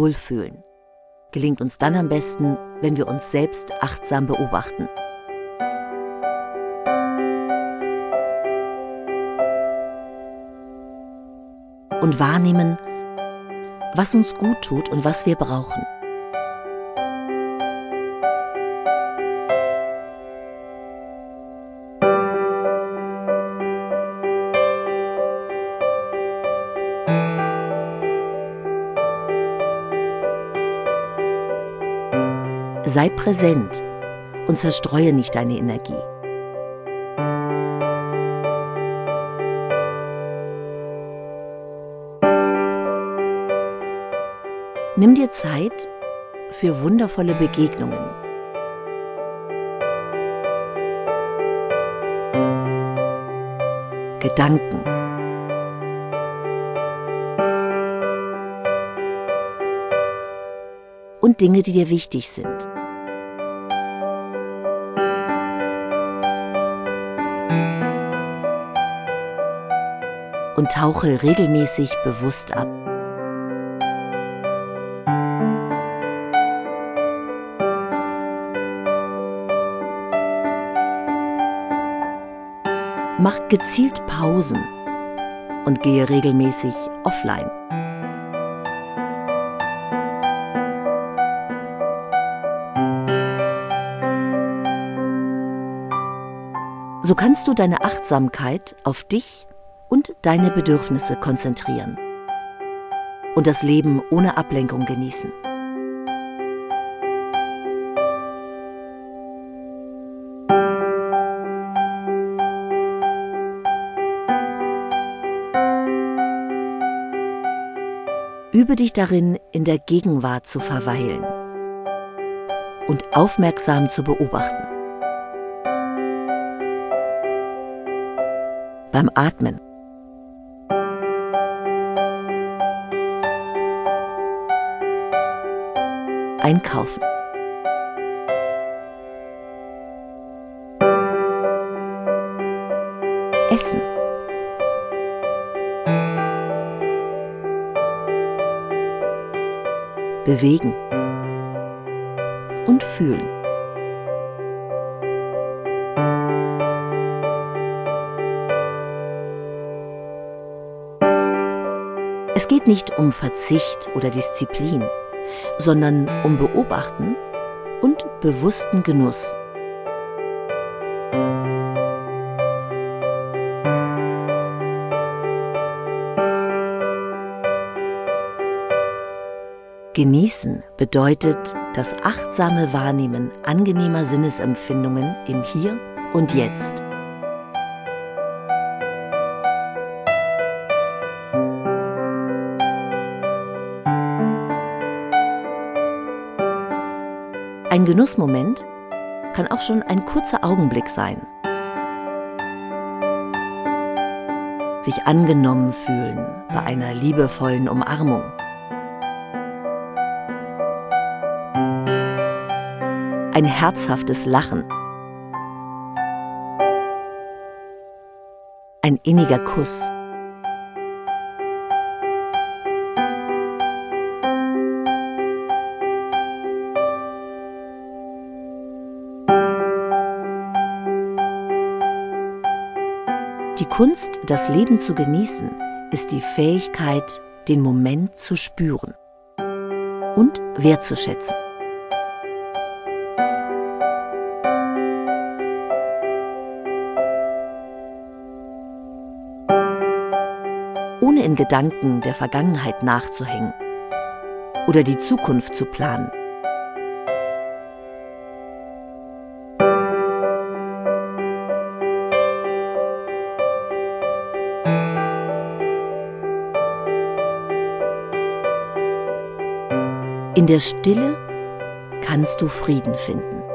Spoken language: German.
Wohlfühlen gelingt uns dann am besten, wenn wir uns selbst achtsam beobachten. Und wahrnehmen, was uns gut tut und was wir brauchen. Sei präsent und zerstreue nicht deine Energie. Nimm dir Zeit für wundervolle Begegnungen. Gedanken. Und Dinge, die dir wichtig sind. Und tauche regelmäßig bewusst ab. Mach gezielt Pausen und gehe regelmäßig offline. So kannst du deine Achtsamkeit auf dich und deine Bedürfnisse konzentrieren und das Leben ohne Ablenkung genießen. Übe dich darin, in der Gegenwart zu verweilen und aufmerksam zu beobachten. Beim Atmen einkaufen. Essen. Bewegen. Und fühlen. Es geht nicht um Verzicht oder Disziplin sondern um Beobachten und bewussten Genuss. Genießen bedeutet das achtsame Wahrnehmen angenehmer Sinnesempfindungen im Hier und Jetzt. Ein Genussmoment kann auch schon ein kurzer Augenblick sein. Sich angenommen fühlen bei einer liebevollen Umarmung. Ein herzhaftes Lachen. Ein inniger Kuss. Kunst, das Leben zu genießen, ist die Fähigkeit, den Moment zu spüren und wertzuschätzen. Ohne in Gedanken der Vergangenheit nachzuhängen oder die Zukunft zu planen. In der Stille kannst du Frieden finden.